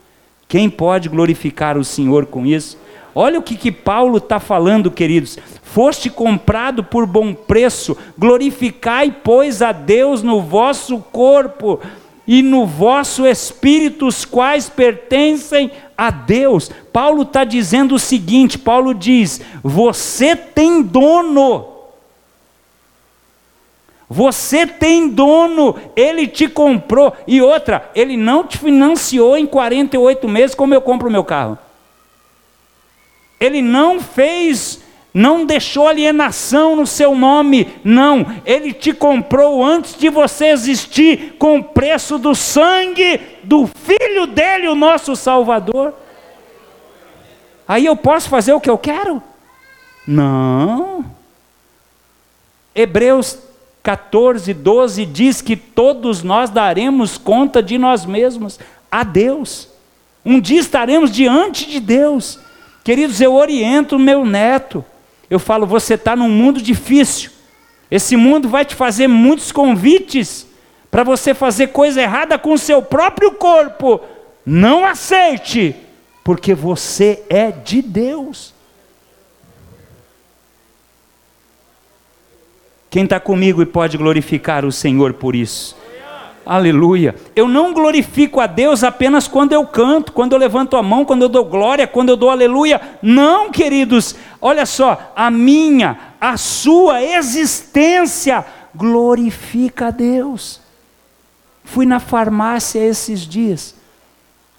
Quem pode glorificar o Senhor com isso? Olha o que, que Paulo está falando, queridos. Foste comprado por bom preço, glorificai, pois, a Deus no vosso corpo e no vosso espírito, os quais pertencem a Deus. Paulo está dizendo o seguinte: Paulo diz, você tem dono. Você tem dono, ele te comprou. E outra, ele não te financiou em 48 meses como eu compro o meu carro. Ele não fez não deixou alienação no seu nome, não, ele te comprou antes de você existir, com o preço do sangue do Filho dele, o nosso Salvador. Aí eu posso fazer o que eu quero? Não. Hebreus 14, 12 diz que todos nós daremos conta de nós mesmos a Deus. Um dia estaremos diante de Deus. Queridos, eu oriento o meu neto eu falo, você está num mundo difícil. Esse mundo vai te fazer muitos convites para você fazer coisa errada com o seu próprio corpo. Não aceite, porque você é de Deus. Quem está comigo e pode glorificar o Senhor por isso? Aleluia. Eu não glorifico a Deus apenas quando eu canto, quando eu levanto a mão, quando eu dou glória, quando eu dou aleluia. Não, queridos. Olha só, a minha, a sua existência glorifica a Deus. Fui na farmácia esses dias.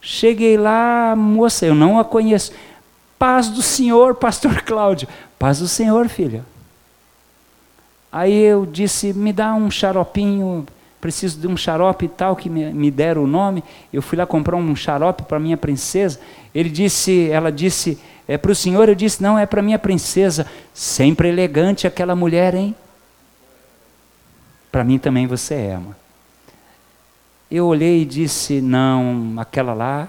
Cheguei lá, moça, eu não a conheço. Paz do Senhor, pastor Cláudio. Paz do Senhor, filha. Aí eu disse: "Me dá um xaropinho preciso de um xarope e tal, que me, me deram o nome. Eu fui lá comprar um xarope para minha princesa. Ele disse, ela disse, é para o senhor? Eu disse, não, é para minha princesa. Sempre elegante aquela mulher, hein? Para mim também você é, amor. Eu olhei e disse, não, aquela lá,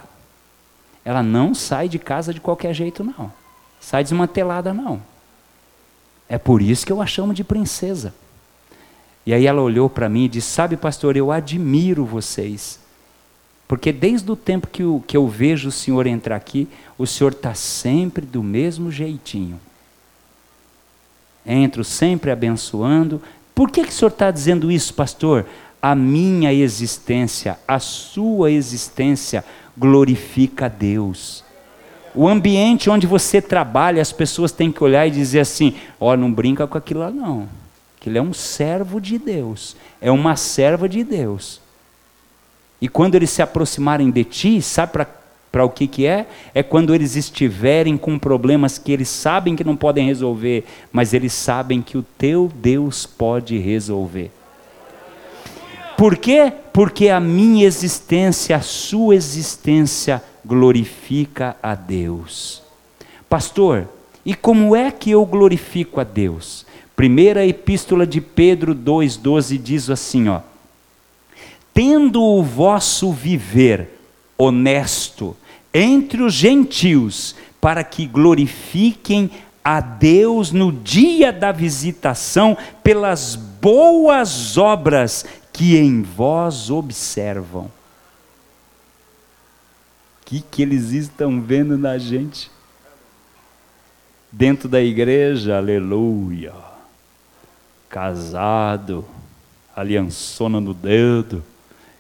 ela não sai de casa de qualquer jeito, não. Sai desmantelada, não. É por isso que eu a chamo de princesa. E aí ela olhou para mim e disse: Sabe, pastor, eu admiro vocês. Porque desde o tempo que eu, que eu vejo o senhor entrar aqui, o senhor está sempre do mesmo jeitinho. Entro sempre abençoando. Por que, que o senhor está dizendo isso, pastor? A minha existência, a sua existência glorifica a Deus. O ambiente onde você trabalha, as pessoas têm que olhar e dizer assim: ó, oh, não brinca com aquilo lá, não que ele é um servo de Deus, é uma serva de Deus. E quando eles se aproximarem de ti, sabe para o que, que é? É quando eles estiverem com problemas que eles sabem que não podem resolver, mas eles sabem que o teu Deus pode resolver. Por quê? Porque a minha existência, a sua existência glorifica a Deus. Pastor, e como é que eu glorifico a Deus? Primeira epístola de Pedro 2,12 diz assim: ó, tendo o vosso viver honesto entre os gentios, para que glorifiquem a Deus no dia da visitação pelas boas obras que em vós observam. O que, que eles estão vendo na gente? Dentro da igreja, aleluia casado, aliançona no dedo,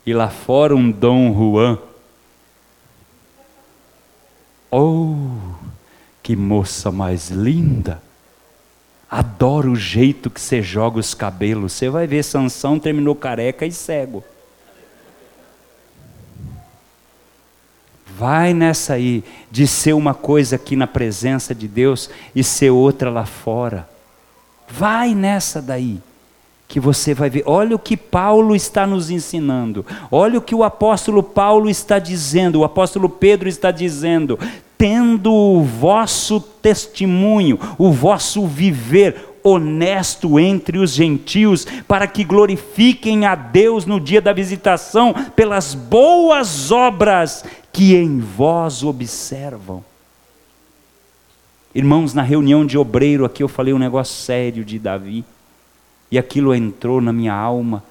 e lá fora um Dom Juan. Oh, que moça mais linda! Adoro o jeito que você joga os cabelos. Você vai ver, Sansão terminou careca e cego. Vai nessa aí, de ser uma coisa aqui na presença de Deus e ser outra lá fora. Vai nessa daí, que você vai ver. Olha o que Paulo está nos ensinando. Olha o que o apóstolo Paulo está dizendo, o apóstolo Pedro está dizendo. Tendo o vosso testemunho, o vosso viver honesto entre os gentios, para que glorifiquem a Deus no dia da visitação pelas boas obras que em vós observam. Irmãos, na reunião de obreiro aqui eu falei um negócio sério de Davi, e aquilo entrou na minha alma.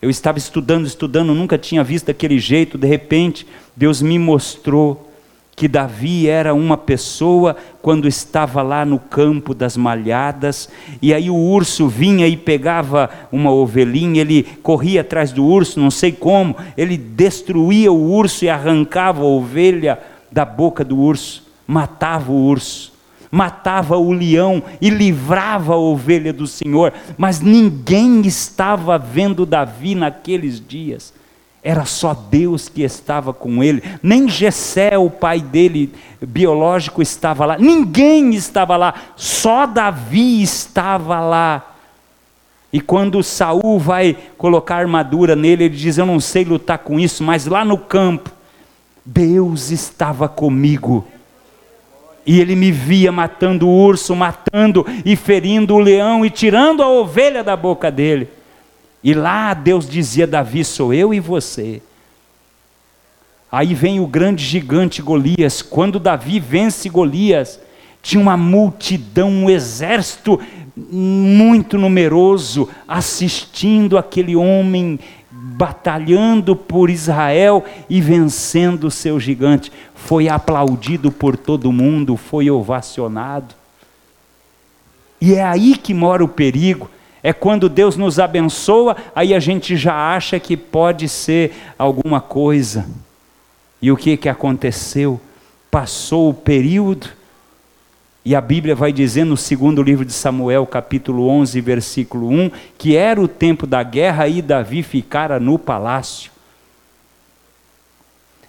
Eu estava estudando, estudando, nunca tinha visto daquele jeito, de repente, Deus me mostrou que Davi era uma pessoa quando estava lá no campo das malhadas, e aí o urso vinha e pegava uma ovelhinha, ele corria atrás do urso, não sei como, ele destruía o urso e arrancava a ovelha da boca do urso, matava o urso matava o leão e livrava a ovelha do Senhor, mas ninguém estava vendo Davi naqueles dias. Era só Deus que estava com ele. Nem Jessé, o pai dele biológico, estava lá. Ninguém estava lá. Só Davi estava lá. E quando Saul vai colocar armadura nele, ele diz: Eu não sei lutar com isso, mas lá no campo, Deus estava comigo. E ele me via matando o urso, matando e ferindo o leão e tirando a ovelha da boca dele. E lá Deus dizia: Davi, sou eu e você. Aí vem o grande gigante Golias. Quando Davi vence Golias, tinha uma multidão, um exército muito numeroso assistindo aquele homem batalhando por Israel e vencendo o seu gigante. Foi aplaudido por todo mundo, foi ovacionado. E é aí que mora o perigo. É quando Deus nos abençoa, aí a gente já acha que pode ser alguma coisa. E o que, que aconteceu? Passou o período, e a Bíblia vai dizer no segundo livro de Samuel, capítulo 11, versículo 1, que era o tempo da guerra e Davi ficara no palácio.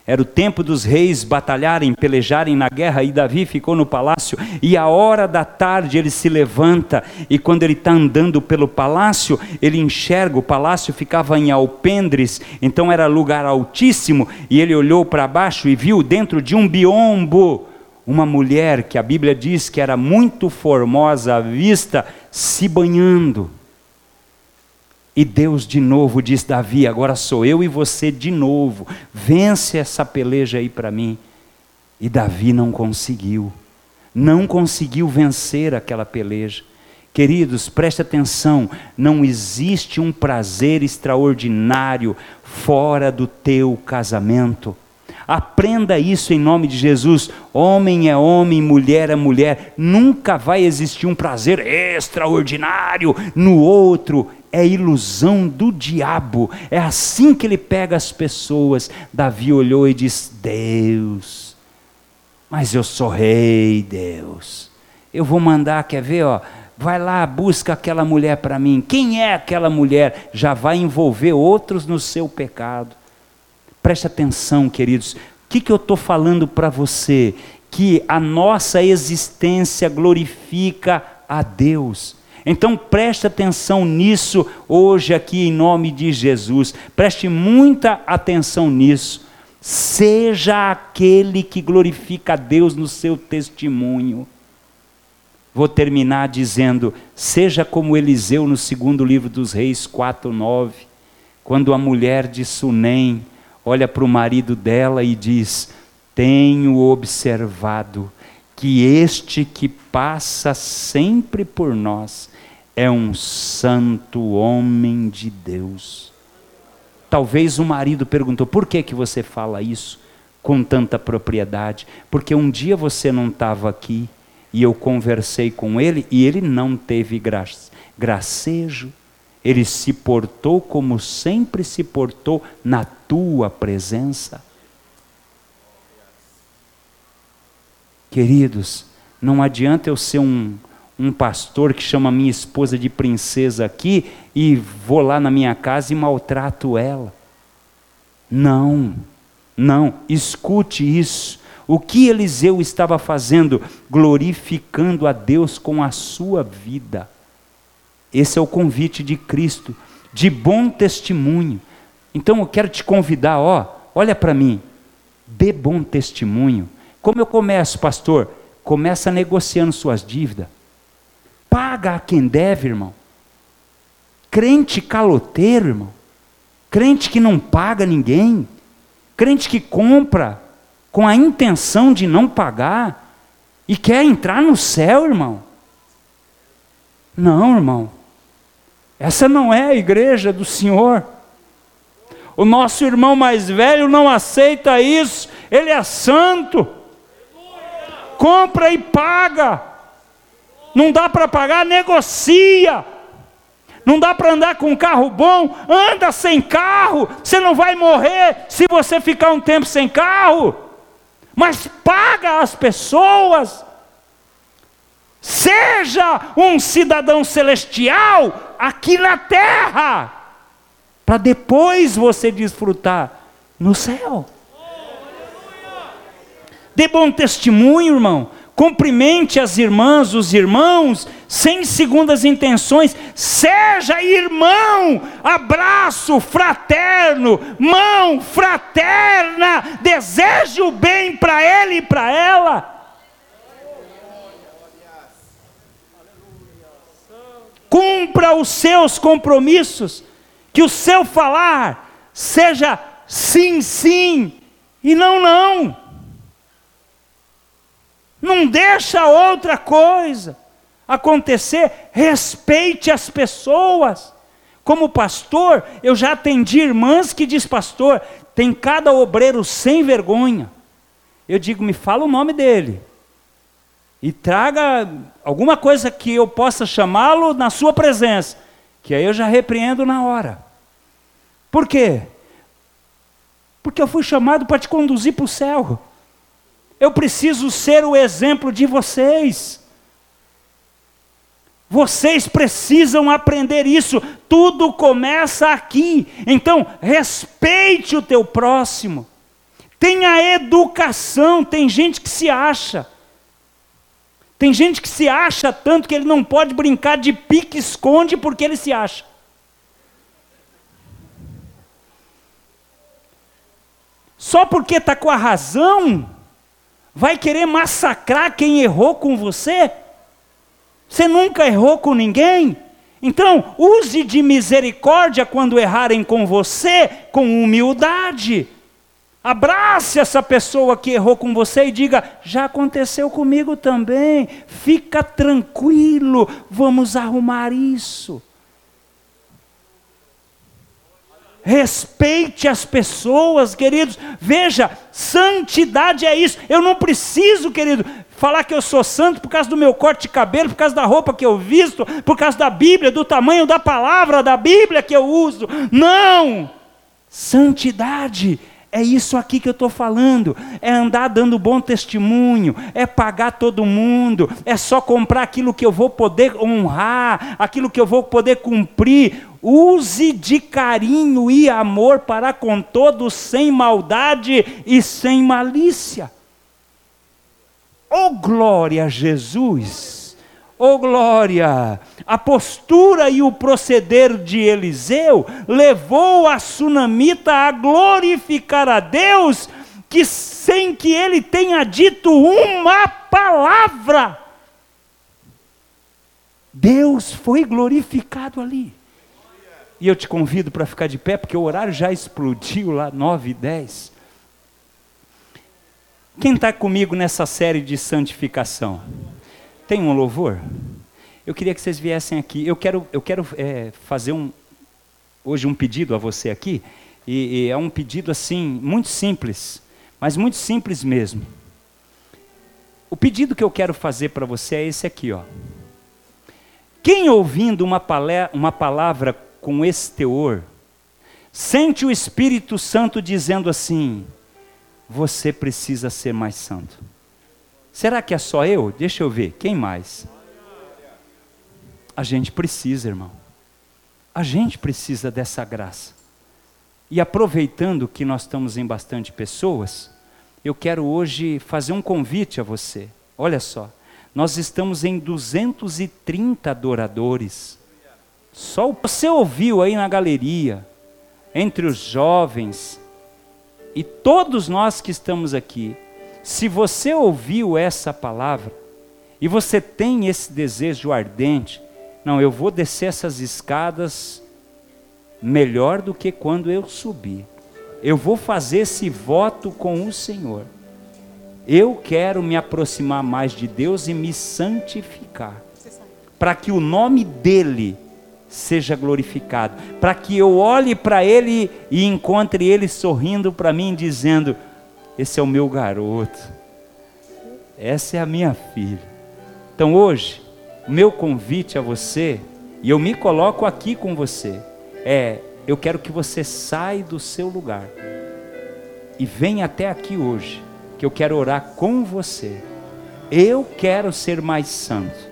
Era o tempo dos reis batalharem, pelejarem na guerra, e Davi ficou no palácio. E a hora da tarde ele se levanta, e quando ele está andando pelo palácio, ele enxerga, o palácio ficava em alpendres, então era lugar altíssimo, e ele olhou para baixo e viu dentro de um biombo uma mulher que a Bíblia diz que era muito formosa à vista, se banhando. E Deus de novo diz: Davi, agora sou eu e você de novo, vence essa peleja aí para mim. E Davi não conseguiu, não conseguiu vencer aquela peleja. Queridos, preste atenção: não existe um prazer extraordinário fora do teu casamento. Aprenda isso em nome de Jesus. Homem é homem, mulher é mulher. Nunca vai existir um prazer extraordinário no outro. É ilusão do diabo. É assim que ele pega as pessoas. Davi olhou e disse: Deus, mas eu sou rei, Deus. Eu vou mandar, quer ver, ó. Vai lá, busca aquela mulher para mim. Quem é aquela mulher? Já vai envolver outros no seu pecado. Preste atenção, queridos. O que, que eu estou falando para você? Que a nossa existência glorifica a Deus. Então preste atenção nisso hoje aqui em nome de Jesus. Preste muita atenção nisso. Seja aquele que glorifica a Deus no seu testemunho. Vou terminar dizendo: seja como Eliseu no segundo livro dos Reis 4:9, quando a mulher de Sunem olha para o marido dela e diz: Tenho observado que este que passa sempre por nós é um santo homem de Deus. Talvez o marido perguntou: Por que, que você fala isso com tanta propriedade? Porque um dia você não estava aqui e eu conversei com ele e ele não teve gracejo ele se portou como sempre se portou na tua presença. Queridos, não adianta eu ser um, um pastor que chama minha esposa de princesa aqui e vou lá na minha casa e maltrato ela. Não, não, escute isso. O que Eliseu estava fazendo? Glorificando a Deus com a sua vida. Esse é o convite de Cristo, de bom testemunho. Então eu quero te convidar, ó, olha para mim, dê bom testemunho. Como eu começo, pastor? Começa negociando suas dívidas. Paga a quem deve, irmão. Crente caloteiro, irmão. Crente que não paga ninguém. Crente que compra com a intenção de não pagar e quer entrar no céu, irmão. Não, irmão. Essa não é a igreja do Senhor. O nosso irmão mais velho não aceita isso, ele é santo. Compra e paga. Não dá para pagar, negocia. Não dá para andar com um carro bom, anda sem carro. Você não vai morrer se você ficar um tempo sem carro. Mas paga as pessoas. Seja um cidadão celestial aqui na terra, para depois você desfrutar no céu. Dê bom testemunho, irmão. Cumprimente as irmãs, os irmãos, sem segundas intenções. Seja irmão, abraço fraterno, mão fraterna. Deseje o bem para ele e para ela. cumpra os seus compromissos, que o seu falar seja sim, sim e não, não. Não deixa outra coisa acontecer, respeite as pessoas. Como pastor, eu já atendi irmãs que diz pastor, tem cada obreiro sem vergonha. Eu digo, me fala o nome dele e traga alguma coisa que eu possa chamá-lo na sua presença, que aí eu já repreendo na hora. Por quê? Porque eu fui chamado para te conduzir para o céu. Eu preciso ser o exemplo de vocês. Vocês precisam aprender isso. Tudo começa aqui. Então, respeite o teu próximo. Tem a educação, tem gente que se acha. Tem gente que se acha tanto que ele não pode brincar de pique-esconde porque ele se acha. Só porque está com a razão, vai querer massacrar quem errou com você? Você nunca errou com ninguém? Então, use de misericórdia quando errarem com você, com humildade. Abrace essa pessoa que errou com você e diga: já aconteceu comigo também. Fica tranquilo, vamos arrumar isso. Respeite as pessoas, queridos. Veja, santidade é isso. Eu não preciso, querido, falar que eu sou santo por causa do meu corte de cabelo, por causa da roupa que eu visto, por causa da Bíblia, do tamanho da palavra da Bíblia que eu uso. Não! Santidade é isso aqui que eu estou falando. É andar dando bom testemunho, é pagar todo mundo, é só comprar aquilo que eu vou poder honrar, aquilo que eu vou poder cumprir. Use de carinho e amor para com todos, sem maldade e sem malícia. Oh glória a Jesus! Oh glória! A postura e o proceder de Eliseu levou a sunamita a glorificar a Deus, que sem que ele tenha dito uma palavra, Deus foi glorificado ali. E eu te convido para ficar de pé, porque o horário já explodiu lá, 9 e 10. Quem está comigo nessa série de santificação? Tem um louvor? Eu queria que vocês viessem aqui. Eu quero, eu quero é, fazer um, hoje um pedido a você aqui. E, e é um pedido assim, muito simples, mas muito simples mesmo. O pedido que eu quero fazer para você é esse aqui, ó. Quem ouvindo uma, uma palavra com esse teor, sente o Espírito Santo dizendo assim: você precisa ser mais santo. Será que é só eu? Deixa eu ver. Quem mais? A gente precisa, irmão. A gente precisa dessa graça. E aproveitando que nós estamos em bastante pessoas, eu quero hoje fazer um convite a você. Olha só, nós estamos em 230 adoradores. Só você ouviu aí na galeria, entre os jovens, e todos nós que estamos aqui, se você ouviu essa palavra e você tem esse desejo ardente, não, eu vou descer essas escadas melhor do que quando eu subi. Eu vou fazer esse voto com o Senhor. Eu quero me aproximar mais de Deus e me santificar, para que o nome dEle seja glorificado, para que eu olhe para Ele e encontre Ele sorrindo para mim, dizendo: esse é o meu garoto. Essa é a minha filha. Então hoje, meu convite a você, e eu me coloco aqui com você, é: eu quero que você saia do seu lugar e venha até aqui hoje, que eu quero orar com você. Eu quero ser mais santo.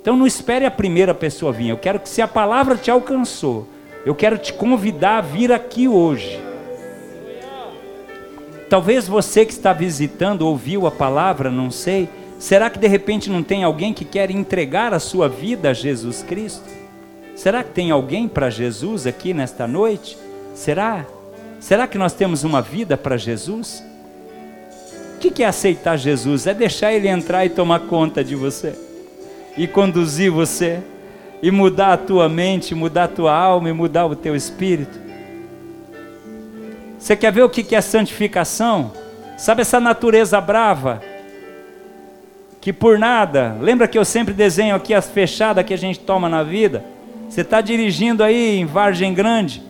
Então não espere a primeira pessoa vir. Eu quero que se a palavra te alcançou, eu quero te convidar a vir aqui hoje Talvez você que está visitando ouviu a palavra, não sei. Será que de repente não tem alguém que quer entregar a sua vida a Jesus Cristo? Será que tem alguém para Jesus aqui nesta noite? Será? Será que nós temos uma vida para Jesus? O que é aceitar Jesus? É deixar Ele entrar e tomar conta de você, e conduzir você, e mudar a tua mente, mudar a tua alma e mudar o teu espírito. Você quer ver o que é santificação? Sabe essa natureza brava? Que por nada, lembra que eu sempre desenho aqui as fechadas que a gente toma na vida? Você está dirigindo aí em Vargem Grande,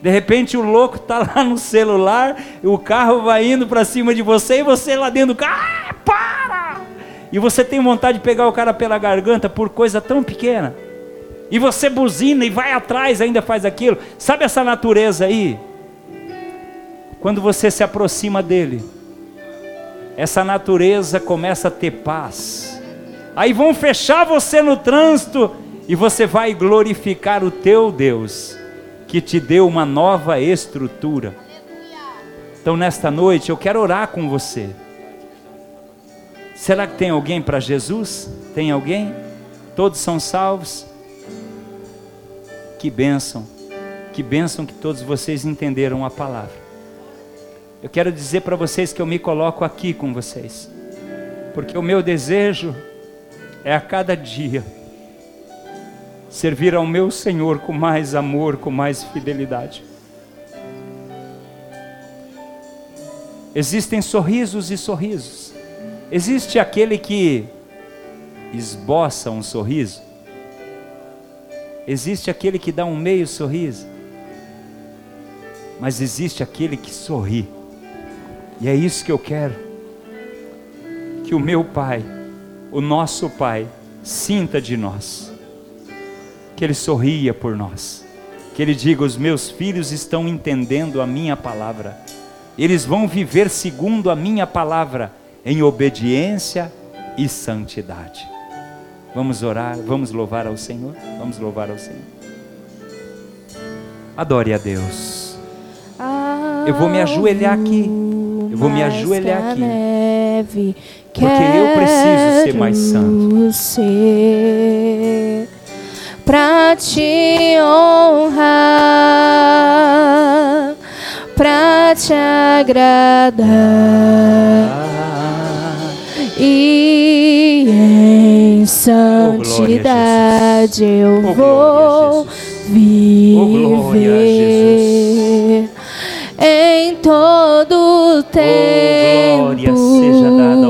de repente o louco está lá no celular, o carro vai indo para cima de você e você lá dentro do carro, ah, para! E você tem vontade de pegar o cara pela garganta por coisa tão pequena. E você buzina e vai atrás, ainda faz aquilo. Sabe essa natureza aí? Quando você se aproxima dele, essa natureza começa a ter paz. Aí vão fechar você no trânsito e você vai glorificar o teu Deus, que te deu uma nova estrutura. Então, nesta noite, eu quero orar com você. Será que tem alguém para Jesus? Tem alguém? Todos são salvos? Que bênção, que bênção que todos vocês entenderam a palavra. Eu quero dizer para vocês que eu me coloco aqui com vocês, porque o meu desejo é a cada dia servir ao meu Senhor com mais amor, com mais fidelidade. Existem sorrisos e sorrisos. Existe aquele que esboça um sorriso. Existe aquele que dá um meio sorriso. Mas existe aquele que sorri. E é isso que eu quero. Que o meu Pai, o nosso Pai, sinta de nós. Que Ele sorria por nós. Que Ele diga: os meus filhos estão entendendo a minha palavra eles vão viver segundo a minha palavra, em obediência e santidade. Vamos orar, vamos louvar ao Senhor, vamos louvar ao Senhor. Adore a Deus. Eu vou me ajoelhar aqui. Eu vou me ajoelhar aqui. Porque eu preciso ser mais santo. Para te honrar pra te agradar e em santidade eu oh, vou viver oh, em todo tempo. Oh, glória seja dada